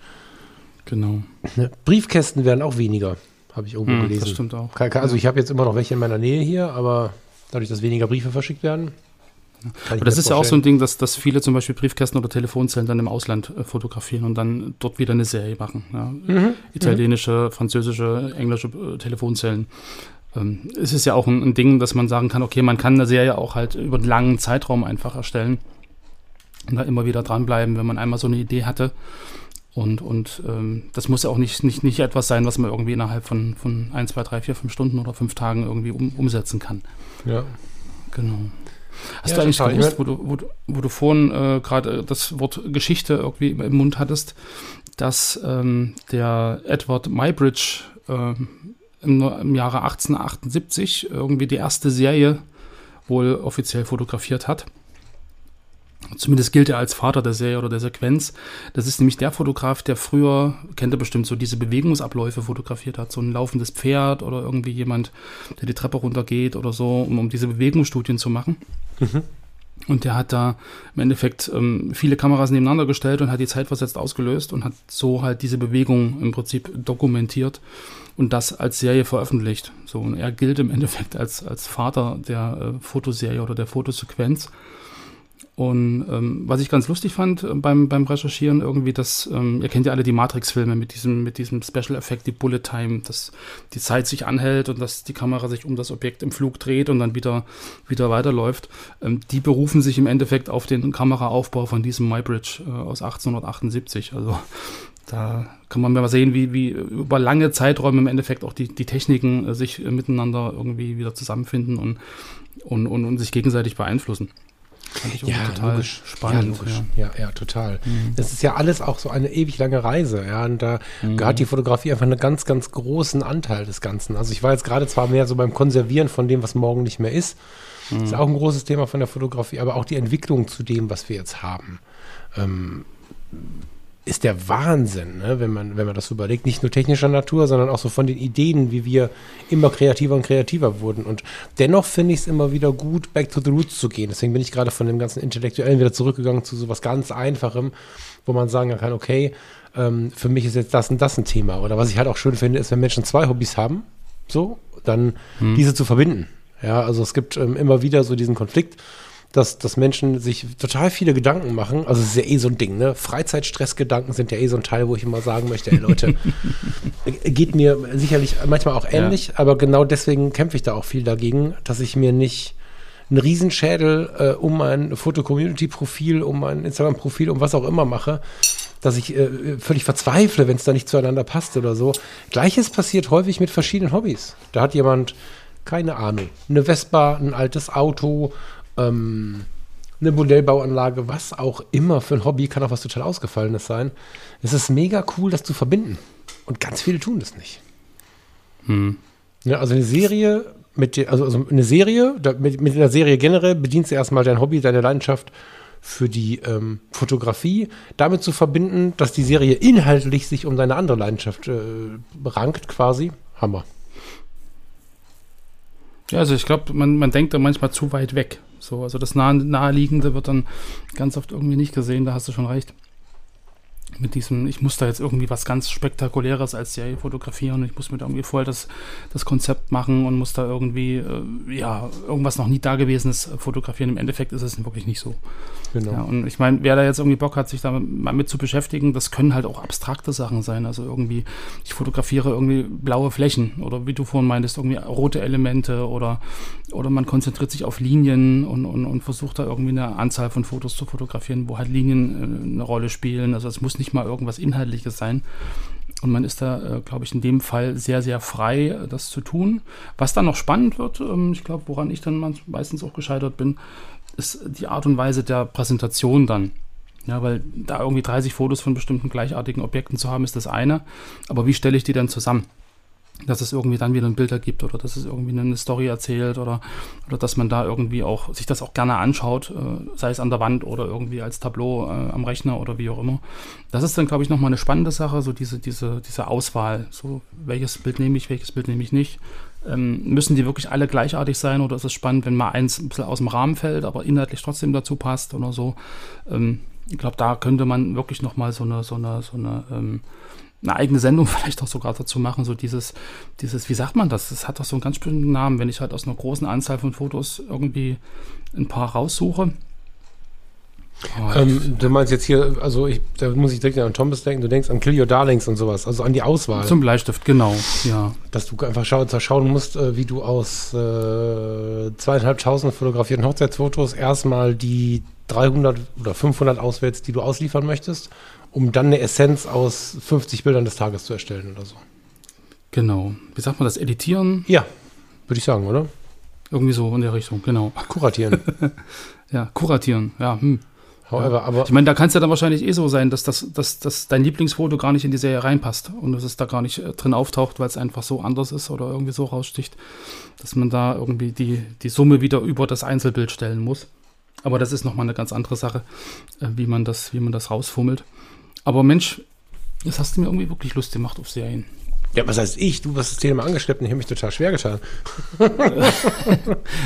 Genau. ne, Briefkästen werden auch weniger, habe ich irgendwo Hm, gelesen. das stimmt auch. Also ich habe jetzt immer noch welche in meiner Nähe hier, aber dadurch, dass weniger Briefe verschickt werden. Aber das ist ja auch so ein Ding, dass, dass viele zum Beispiel Briefkästen oder Telefonzellen dann im Ausland äh, fotografieren und dann dort wieder eine Serie machen. Ja. Mhm, Italienische, französische, englische äh, Telefonzellen. Ähm, es ist ja auch ein, ein Ding, dass man sagen kann, okay, man kann eine Serie auch halt über einen langen Zeitraum einfach erstellen und da immer wieder dranbleiben, wenn man einmal so eine Idee hatte. Und, und ähm, das muss ja auch nicht, nicht, nicht etwas sein, was man irgendwie innerhalb von, von 1, 2, 3, 4, 5 Stunden oder 5 Tagen irgendwie um, umsetzen kann. Ja. Genau. Hast Ja, du eigentlich total. Gewusst, wo du, wo, wo du vorhin äh, gerade das Wort Geschichte irgendwie im Mund hattest, dass ähm, der Edward Muybridge ähm, im, im Jahre 1878 irgendwie die erste Serie wohl offiziell fotografiert hat? Zumindest gilt er als Vater der Serie oder der Sequenz. Das ist nämlich der Fotograf, der früher, kennt er bestimmt, so diese Bewegungsabläufe fotografiert hat. So ein laufendes Pferd oder irgendwie jemand, der die Treppe runtergeht oder so, um, um diese Bewegungsstudien zu machen. Und der hat da im Endeffekt ähm, viele Kameras nebeneinander gestellt und hat die zeitversetzt ausgelöst und hat so halt diese Bewegung im Prinzip dokumentiert und das als Serie veröffentlicht. So, und er gilt im Endeffekt als, als Vater der äh, Fotoserie oder der Fotosequenz. Und ähm, was ich ganz lustig fand äh, beim, beim Recherchieren irgendwie, dass, ähm, ihr kennt ja alle die Matrix-Filme mit diesem, mit diesem Special-Effekt, die Bullet Time, dass die Zeit sich anhält und dass die Kamera sich um das Objekt im Flug dreht und dann wieder, wieder weiterläuft. Ähm, die berufen sich im Endeffekt auf den Kameraaufbau von diesem Muybridge äh, aus 1878. Also da kann man mal sehen, wie, wie über lange Zeiträume im Endeffekt auch die, die Techniken äh, sich äh, miteinander irgendwie wieder zusammenfinden und, und, und, und sich gegenseitig beeinflussen. Fand ich irgendwie total spannend. Ja, logisch. Ja, ja, total. Das ist ja alles auch so eine ewig lange Reise. Ja, und da Mhm. hat die Fotografie einfach einen ganz, ganz großen Anteil des Ganzen. Also ich war jetzt gerade zwar mehr so beim Konservieren von dem, was morgen nicht mehr ist. Das Mhm. ist auch ein großes Thema von der Fotografie, aber auch die Entwicklung zu dem, was wir jetzt haben. Ähm, ist der Wahnsinn, ne? wenn, man, wenn man das so überlegt. Nicht nur technischer Natur, sondern auch so von den Ideen, wie wir immer kreativer und kreativer wurden. Und dennoch finde ich es immer wieder gut, back to the roots zu gehen. Deswegen bin ich gerade von dem ganzen Intellektuellen wieder zurückgegangen zu sowas ganz Einfachem, wo man sagen kann, okay, ähm, für mich ist jetzt das und das ein Thema. Oder was ich halt auch schön finde, ist, wenn Menschen zwei Hobbys haben, so, dann diese zu verbinden. Ja, also es gibt ähm, immer wieder so diesen Konflikt, dass, dass Menschen sich total viele Gedanken machen. Also es ist ja eh so ein Ding, ne? Freizeitstressgedanken sind ja eh so ein Teil, wo ich immer sagen möchte, ey Leute, geht mir sicherlich manchmal auch ähnlich, aber genau deswegen kämpfe ich da auch viel dagegen, dass ich mir nicht einen Riesenschädel äh, um mein Foto-Community-Profil, um mein Instagram-Profil, um was auch immer mache, dass ich äh, völlig verzweifle, wenn es da nicht zueinander passt oder so. Gleiches passiert häufig mit verschiedenen Hobbys. Da hat jemand, keine Ahnung, eine Vespa, ein altes Auto, ähm, eine Modellbauanlage, was auch immer für ein Hobby, kann auch was total Ausgefallenes sein. Es ist mega cool, das zu verbinden. Und ganz viele tun das nicht. Ja, also eine Serie mit der, also, also eine Serie, da, mit, mit einer Serie generell bedienst du erstmal dein Hobby, deine Leidenschaft für die ähm, Fotografie, damit zu verbinden, dass die Serie inhaltlich sich um deine andere Leidenschaft äh, rankt, quasi. Hammer. Ja, also ich glaube, man, man denkt da manchmal zu weit weg. So, also das nahe, Naheliegende wird dann ganz oft irgendwie nicht gesehen, da hast du schon recht. Mit diesem, ich muss da jetzt irgendwie was ganz Spektakuläres als Serie fotografieren, ich muss mir da irgendwie voll das, das Konzept machen und muss da irgendwie, äh, ja, irgendwas noch nie Dagewesenes fotografieren. Im Endeffekt ist es wirklich nicht so. Genau. Ja, und ich meine, wer da jetzt irgendwie Bock hat, sich damit mal mit zu beschäftigen, das können halt auch abstrakte Sachen sein. Also irgendwie, ich fotografiere irgendwie blaue Flächen oder wie du vorhin meintest, irgendwie rote Elemente oder, oder man konzentriert sich auf Linien und, und, und versucht da irgendwie eine Anzahl von Fotos zu fotografieren, wo halt Linien äh, eine Rolle spielen. Also es muss nicht mal irgendwas Inhaltliches sein. Und man ist da, äh, glaube ich, in dem Fall sehr, sehr frei, äh, das zu tun. Was dann noch spannend wird, ähm, ich glaube, woran ich dann meistens auch gescheitert bin, ist die Art und Weise der Präsentation dann. Ja, weil da irgendwie 30 Fotos von bestimmten gleichartigen Objekten zu haben, ist das eine. Aber wie stelle ich die dann zusammen? dass es irgendwie dann wieder ein Bild ergibt oder dass es irgendwie eine Story erzählt oder, oder dass man da irgendwie auch sich das auch gerne anschaut, äh, sei es an der Wand oder irgendwie als Tableau äh, am Rechner oder wie auch immer. Das ist dann, glaube ich, nochmal eine spannende Sache, so diese, diese, diese Auswahl. So, welches Bild nehme ich, welches Bild nehme ich nicht. Ähm, müssen die wirklich alle gleichartig sein oder ist es spannend, wenn mal eins ein bisschen aus dem Rahmen fällt, aber inhaltlich trotzdem dazu passt oder so? Ähm, ich glaube, da könnte man wirklich nochmal so eine, so eine, so eine ähm, eine eigene Sendung vielleicht auch sogar dazu machen, so dieses, dieses, wie sagt man das? Das hat doch so einen ganz bestimmten Namen, wenn ich halt aus einer großen Anzahl von Fotos irgendwie ein paar raussuche. Oh, ähm, du meinst jetzt hier, also ich, da muss ich direkt an Thomas denken, du denkst an Kill Your Darlings und sowas, also an die Auswahl. Zum Bleistift, genau, ja. Dass du einfach schau, schauen musst, äh, wie du aus äh, zweieinhalbtausend fotografierten Hochzeitsfotos erstmal die 300 oder 500 auswählst, die du ausliefern möchtest um dann eine Essenz aus 50 Bildern des Tages zu erstellen oder so. Genau. Wie sagt man das? Editieren? Ja, würde ich sagen, oder? Irgendwie so in der Richtung, genau. Kuratieren. ja, kuratieren, ja. Hm. However, aber. Ich meine, da kann es ja dann wahrscheinlich eh so sein, dass, das, dass, dass dein Lieblingsfoto gar nicht in die Serie reinpasst und dass es da gar nicht äh, drin auftaucht, weil es einfach so anders ist oder irgendwie so raussticht, dass man da irgendwie die, die Summe wieder über das Einzelbild stellen muss. Aber das ist nochmal eine ganz andere Sache, äh, wie, man das, wie man das rausfummelt. Aber Mensch, das hast du mir irgendwie wirklich Lust gemacht auf Serien. Ja, was heißt ich? Du hast das Thema angeschleppt und ich habe mich total schwer getan.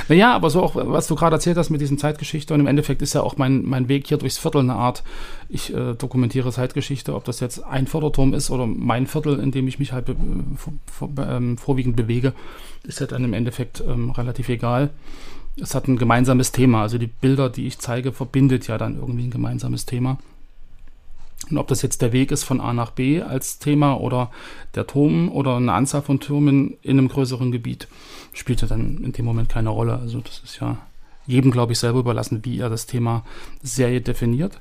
naja, aber so auch, was du gerade erzählt hast mit diesen Zeitgeschichte und im Endeffekt ist ja auch mein, mein Weg hier durchs Viertel eine Art, ich äh, dokumentiere Zeitgeschichte, ob das jetzt ein Förderturm ist oder mein Viertel, in dem ich mich halt äh, vor, ähm, vorwiegend bewege, ist ja dann im Endeffekt ähm, relativ egal. Es hat ein gemeinsames Thema, also die Bilder, die ich zeige, verbindet ja dann irgendwie ein gemeinsames Thema. Und ob das jetzt der Weg ist von A nach B als Thema oder der Turm oder eine Anzahl von Türmen in einem größeren Gebiet, spielt ja dann in dem Moment keine Rolle. Also das ist ja jedem, glaube ich, selber überlassen, wie er das Thema Serie definiert.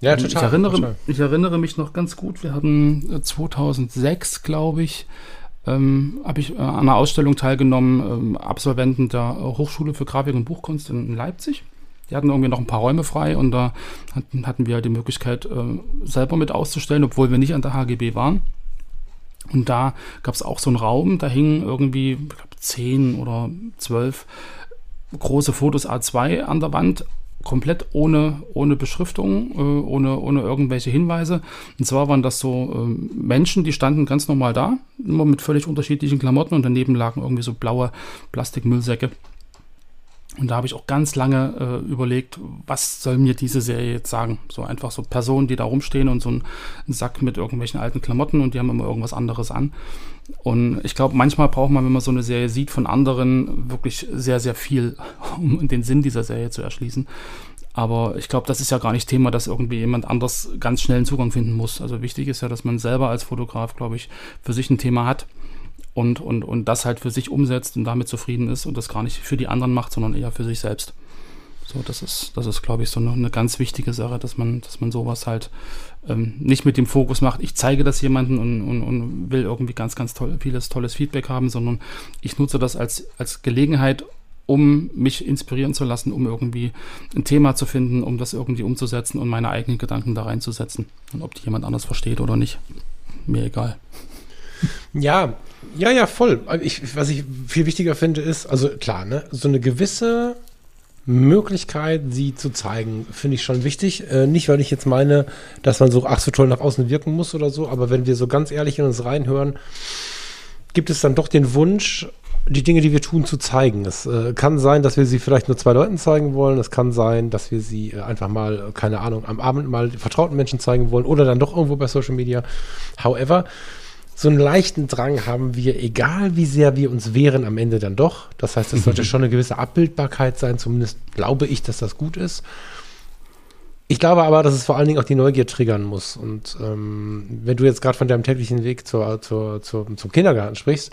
Ja, total. Ich erinnere, total. ich erinnere mich noch ganz gut, wir hatten 2006, glaube ich, ähm, habe ich äh, an einer Ausstellung teilgenommen, ähm, Absolventen der Hochschule für Grafik und Buchkunst in, in Leipzig. Die hatten irgendwie noch ein paar Räume frei und da hatten, hatten wir die Möglichkeit, äh, selber mit auszustellen, obwohl wir nicht an der HGB waren. Und da gab es auch so einen Raum, da hingen irgendwie, glaube, zehn oder zwölf große Fotos A2 an der Wand, komplett ohne, ohne Beschriftung, äh, ohne, ohne irgendwelche Hinweise. Und zwar waren das so äh, Menschen, die standen ganz normal da, immer mit völlig unterschiedlichen Klamotten und daneben lagen irgendwie so blaue Plastikmüllsäcke. Und da habe ich auch ganz lange äh, überlegt, was soll mir diese Serie jetzt sagen? So einfach so Personen, die da rumstehen und so ein, Sack mit irgendwelchen alten Klamotten und die haben immer irgendwas anderes an. Und ich glaube, manchmal braucht man, wenn man so eine Serie sieht, von anderen wirklich sehr, sehr viel, um den Sinn dieser Serie zu erschließen. Aber ich glaube, das ist ja gar nicht Thema, dass irgendwie jemand anders ganz schnell einen Zugang finden muss. Also wichtig ist ja, dass man selber als Fotograf, glaube ich, für sich ein Thema hat und, und, und das halt für sich umsetzt und damit zufrieden ist und das gar nicht für die anderen macht, sondern eher für sich selbst. So, das ist, das ist, glaube ich, so eine, ganz wichtige Sache, dass man, dass man sowas halt ähm, nicht mit dem Fokus macht, ich zeige das jemandem und, und, und will irgendwie ganz, ganz toll, vieles tolles Feedback haben, sondern ich nutze das als, als Gelegenheit, um mich inspirieren zu lassen, um irgendwie ein Thema zu finden, um das irgendwie umzusetzen und meine eigenen Gedanken da reinzusetzen. Und ob die jemand anders versteht oder nicht, mir egal. Ja, ja, ja, voll. Ich, was ich viel wichtiger finde, ist, also klar, ne, so eine gewisse Möglichkeit, sie zu zeigen, finde ich schon wichtig. Äh, nicht, weil ich jetzt meine, dass man so, ach, so toll nach außen wirken muss oder so, aber wenn wir so ganz ehrlich in uns reinhören, gibt es dann doch den Wunsch, die Dinge, die wir tun, zu zeigen. Es äh, kann sein, dass wir sie vielleicht nur zwei Leuten zeigen wollen. Es kann sein, dass wir sie äh, einfach mal, keine Ahnung, am Abend mal vertrauten Menschen zeigen wollen oder dann doch irgendwo bei Social Media. However, so einen leichten Drang haben wir, egal wie sehr wir uns wehren, am Ende dann doch. Das heißt, es sollte schon eine gewisse Abbildbarkeit sein, zumindest glaube ich, dass das gut ist. Ich glaube aber, dass es vor allen Dingen auch die Neugier triggern muss. Und ähm, wenn du jetzt gerade von deinem täglichen Weg zur, zur, zur, zum Kindergarten sprichst,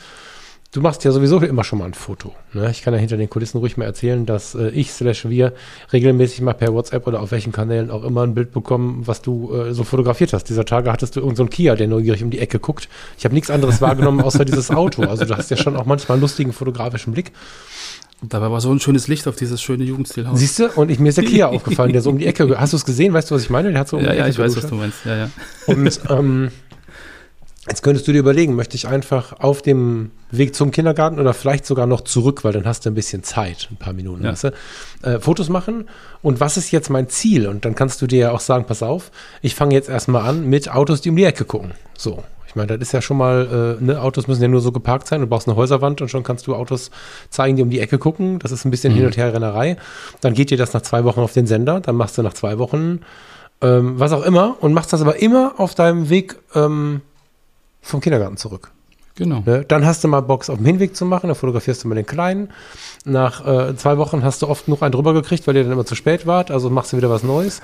du machst ja sowieso immer schon mal ein Foto. Ne? Ich kann ja hinter den Kulissen ruhig mal erzählen, dass äh, ich slash wir regelmäßig mal per WhatsApp oder auf welchen Kanälen auch immer ein Bild bekommen, was du äh, so fotografiert hast. Dieser Tage hattest du irgendeinen so Kia, der neugierig um die Ecke guckt. Ich habe nichts anderes wahrgenommen außer dieses Auto. Also du hast ja schon auch manchmal einen lustigen fotografischen Blick. Und dabei war so ein schönes Licht auf dieses schöne Jugendstilhaus. Siehst du? Und ich, mir ist der Kia aufgefallen, der so um die Ecke. Hast du es gesehen? Weißt du, was ich meine? Der hat so um ja, ja, ich weiß, was du meinst. Ja, ja. Und ähm, jetzt könntest du dir überlegen, möchte ich einfach auf dem Weg zum Kindergarten oder vielleicht sogar noch zurück, weil dann hast du ein bisschen Zeit, ein paar Minuten, Ja. weißt du, äh, Fotos machen. Und was ist jetzt mein Ziel? Und dann kannst du dir ja auch sagen, pass auf, ich fange jetzt erstmal an mit Autos, die um die Ecke gucken. So. Ich meine, das ist ja schon mal, äh, ne, Autos müssen ja nur so geparkt sein, du brauchst eine Häuserwand und schon kannst du Autos zeigen, die um die Ecke gucken. Das ist ein bisschen Hin- und Her-Rennerei. Dann geht dir das nach zwei Wochen auf den Sender, dann machst du nach zwei Wochen ähm, was auch immer und machst das aber immer auf deinem Weg ähm, vom Kindergarten zurück. Genau. Ne? Dann hast du mal Box auf dem Hinweg zu machen, dann fotografierst du mal den Kleinen. Nach äh, zwei Wochen hast du oft noch einen drüber gekriegt, weil ihr dann immer zu spät wart, also machst du wieder was Neues.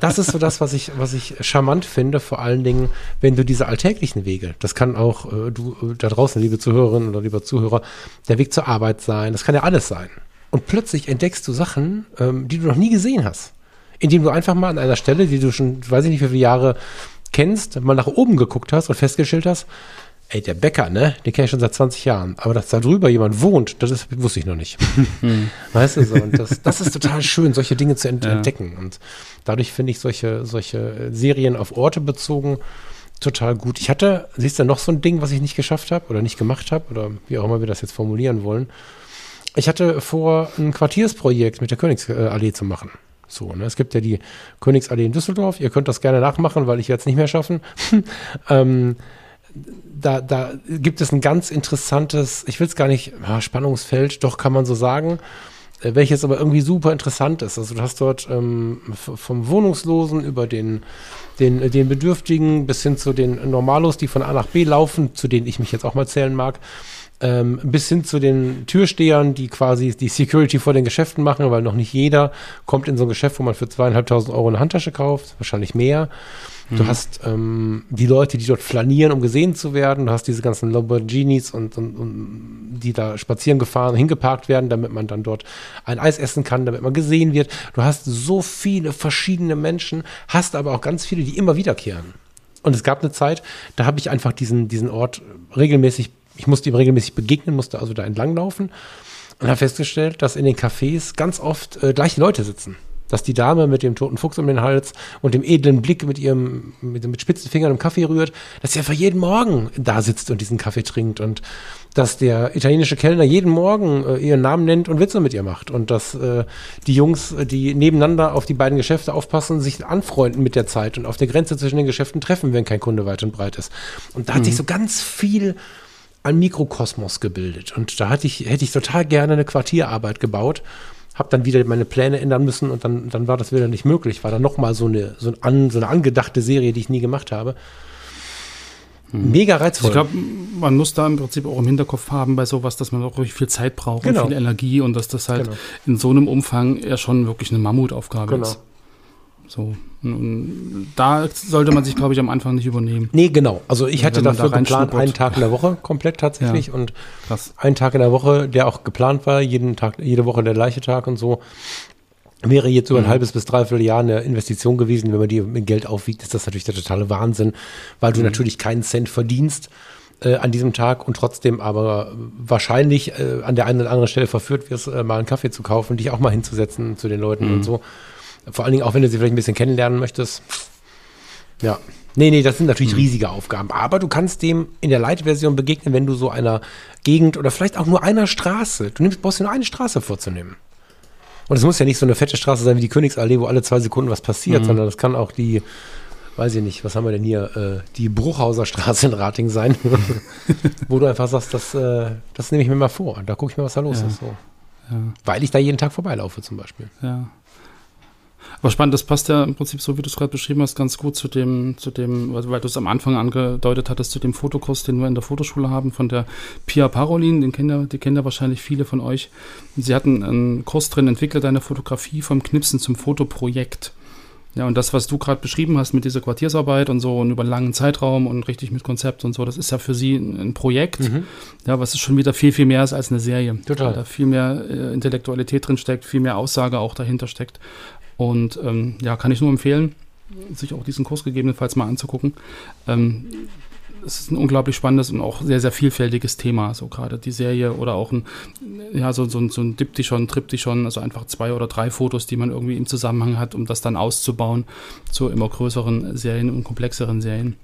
Das ist so das, was ich, was ich charmant finde, vor allen Dingen, wenn du diese alltäglichen Wege, das kann auch äh, du äh, da draußen, liebe Zuhörerinnen oder lieber Zuhörer, der Weg zur Arbeit sein, das kann ja alles sein. Und plötzlich entdeckst du Sachen, ähm, die du noch nie gesehen hast. Indem du einfach mal an einer Stelle, die du schon, weiß ich nicht, wie viele Jahre kennst, mal nach oben geguckt hast und festgestellt hast, ey, der Bäcker, ne, den kenne ich schon seit 20 Jahren. Aber dass da drüber jemand wohnt, das ist, wusste ich noch nicht. Weißt du so? Und das, das ist total schön, solche Dinge zu ent Ja. entdecken. Und dadurch finde ich solche, solche Serien auf Orte bezogen total gut. Ich hatte, siehst du, noch so ein Ding, was ich nicht geschafft habe oder nicht gemacht habe oder wie auch immer wir das jetzt formulieren wollen. Ich hatte vor, ein Quartiersprojekt mit der Königsallee zu machen. So, ne? Es gibt ja die Königsallee in Düsseldorf. Ihr könnt das gerne nachmachen, weil ich werde es nicht mehr schaffen. ähm, da, da gibt es ein ganz interessantes, ich will es gar nicht, ah, Spannungsfeld, doch kann man so sagen, äh, welches aber irgendwie super interessant ist. Also du hast dort ähm, vom Wohnungslosen über den, den, äh, den Bedürftigen bis hin zu den Normalos, die von A nach B laufen, zu denen ich mich jetzt auch mal zählen mag, ähm, bis hin zu den Türstehern, die quasi die Security vor den Geschäften machen, weil noch nicht jeder kommt in so ein Geschäft, wo man für zweieinhalbtausend Euro eine Handtasche kauft, wahrscheinlich mehr. Du hast ähm, die Leute, die dort flanieren, um gesehen zu werden. Du hast diese ganzen Lamborghinis und, und, und die da spazieren gefahren, hingeparkt werden, damit man dann dort ein Eis essen kann, damit man gesehen wird. Du hast so viele verschiedene Menschen, hast aber auch ganz viele, die immer wiederkehren. Und es gab eine Zeit, da habe ich einfach diesen, diesen Ort regelmäßig, ich musste ihm regelmäßig begegnen, musste also da entlanglaufen und habe festgestellt, dass in den Cafés ganz oft äh, gleiche Leute sitzen. Dass die Dame mit dem toten Fuchs um den Hals und dem edlen Blick mit ihrem, mit, mit spitzen Fingern im Kaffee rührt, dass sie einfach jeden Morgen da sitzt und diesen Kaffee trinkt und dass der italienische Kellner jeden Morgen äh, ihren Namen nennt und Witze mit ihr macht und dass äh, die Jungs, äh, die nebeneinander auf die beiden Geschäfte aufpassen, sich anfreunden mit der Zeit und auf der Grenze zwischen den Geschäften treffen, wenn kein Kunde weit und breit ist. Und da hat sich so ganz viel ein Mikrokosmos gebildet. Und da hatte ich, hätte ich total gerne eine Quartierarbeit gebaut, habe dann wieder meine Pläne ändern müssen und dann, dann war das wieder nicht möglich. War dann nochmal so eine, so, ein so eine angedachte Serie, die ich nie gemacht habe. Mega reizvoll. Ich glaube, man muss da im Prinzip auch im Hinterkopf haben bei sowas, dass man auch wirklich viel Zeit braucht Genau. und viel Energie und dass das halt Genau. in so einem Umfang ja schon wirklich eine Mammutaufgabe Genau. ist. So. Und da sollte man sich, glaube ich, am Anfang nicht übernehmen. Nee, genau. Also ich hatte dafür da geplant, einen Tag in der Woche komplett tatsächlich Ja. und Krass. einen Tag in der Woche, der auch geplant war, jeden Tag, jede Woche der gleiche Tag und so. Wäre jetzt über ein halbes bis dreiviertel Jahr eine Investition gewesen, wenn man die mit Geld aufwiegt, ist das natürlich der totale Wahnsinn, weil du natürlich keinen Cent verdienst äh, an diesem Tag und trotzdem aber wahrscheinlich äh, an der einen oder anderen Stelle verführt wirst, äh, mal einen Kaffee zu kaufen, dich auch mal hinzusetzen zu den Leuten und so. Vor allen Dingen auch, wenn du sie vielleicht ein bisschen kennenlernen möchtest. Ja. Nee, nee, das sind natürlich riesige Aufgaben. Aber du kannst dem in der Light-Version begegnen, wenn du so einer Gegend oder vielleicht auch nur einer Straße, du nimmst, brauchst dir nur eine Straße vorzunehmen. Und es muss ja nicht so eine fette Straße sein wie die Königsallee, wo alle zwei Sekunden was passiert, sondern das kann auch die, weiß ich nicht, was haben wir denn hier, äh, die Bruchhauser Straße in Rating sein, wo du einfach sagst, das, äh, das nehme ich mir mal vor. Da gucke ich mal, was da los Ja. ist. So. Ja. Weil ich da jeden Tag vorbeilaufe zum Beispiel. Ja. Aber spannend, das passt ja im Prinzip, so wie du es gerade beschrieben hast, ganz gut zu dem, zu dem, weil du es am Anfang angedeutet hattest, zu dem Fotokurs, den wir in der Fotoschule haben, von der Pia Parolin, den kennen ja, die kennen ja wahrscheinlich viele von euch. Sie hatten einen Kurs drin, entwickle deine Fotografie vom Knipsen zum Fotoprojekt. Ja, und das, was du gerade beschrieben hast mit dieser Quartiersarbeit und so und über einen langen Zeitraum und richtig mit Konzept und so, das ist ja für sie ein Projekt, ja, was schon wieder viel, viel mehr ist als eine Serie. Total. Weil da viel mehr äh, Intellektualität drin steckt, viel mehr Aussage auch dahinter steckt. Und ähm, ja, kann ich nur empfehlen, sich auch diesen Kurs gegebenenfalls mal anzugucken. Ähm, es ist ein unglaublich spannendes und auch sehr, sehr vielfältiges Thema. So gerade die Serie oder auch ein, ja, so, so, so ein Diptychon, Triptychon, also einfach zwei oder drei Fotos, die man irgendwie im Zusammenhang hat, um das dann auszubauen zu immer größeren Serien und komplexeren Serien.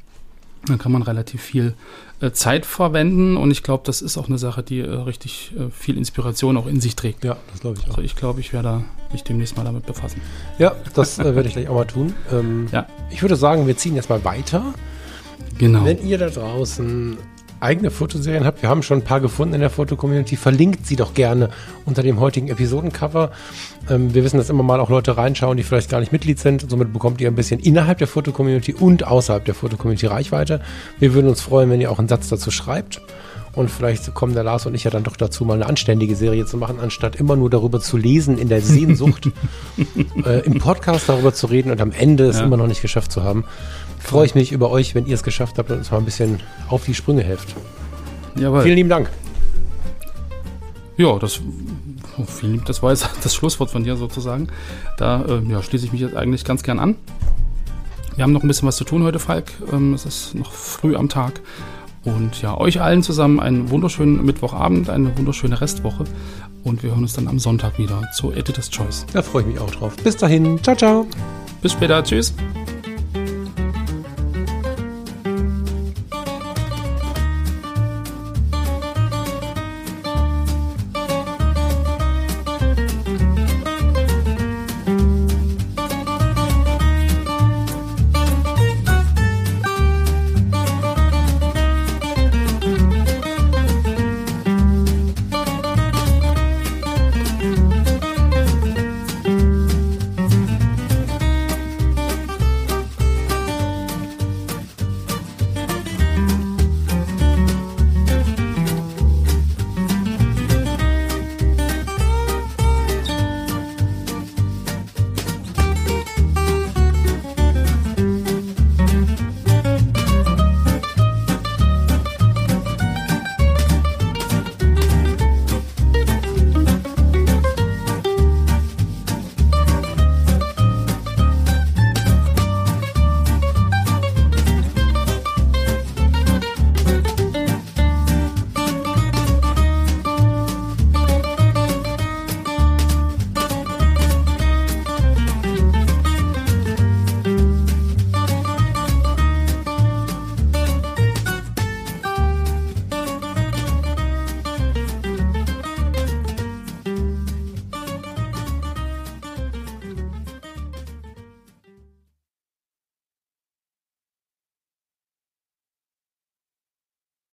Dann kann man relativ viel äh, Zeit verwenden und ich glaube, das ist auch eine Sache, die äh, richtig äh, viel Inspiration auch in sich trägt. Ja, das glaube ich auch. Also ich glaube, ich werde mich demnächst mal damit befassen. Ja, das äh, werde ich gleich auch mal tun. Ähm, Ja. Ich würde sagen, wir ziehen jetzt mal weiter. Genau. Wenn ihr da draußen eigene Fotoserien habt, wir haben schon ein paar gefunden in der Foto-Community, verlinkt sie doch gerne unter dem heutigen Episodencover. Ähm, wir wissen, dass immer mal auch Leute reinschauen, die vielleicht gar nicht Mitglied sind. Somit bekommt ihr ein bisschen innerhalb der Foto-Community und außerhalb der Foto-Community Reichweite. Wir würden uns freuen, wenn ihr auch einen Satz dazu schreibt. Und vielleicht kommen der Lars und ich ja dann doch dazu, mal eine anständige Serie zu machen, anstatt immer nur darüber zu lesen in der Sehnsucht, äh, im Podcast darüber zu reden und am Ende es Ja. immer noch nicht geschafft zu haben. Freue ich mich über euch, wenn ihr es geschafft habt und uns mal ein bisschen auf die Sprünge helft. Jawohl. Vielen lieben Dank. Ja, das, oh, vielen das war jetzt das Schlusswort von dir sozusagen. Da äh, ja, schließe ich mich jetzt eigentlich ganz gern an. Wir haben noch ein bisschen was zu tun heute, Falk. Ähm, es ist noch früh am Tag. Und ja, euch allen zusammen einen wunderschönen Mittwochabend, eine wunderschöne Restwoche. Und wir hören uns dann am Sonntag wieder zu Editor's Choice. Da freue ich mich auch drauf. Bis dahin. Ciao, ciao. Bis später. Tschüss.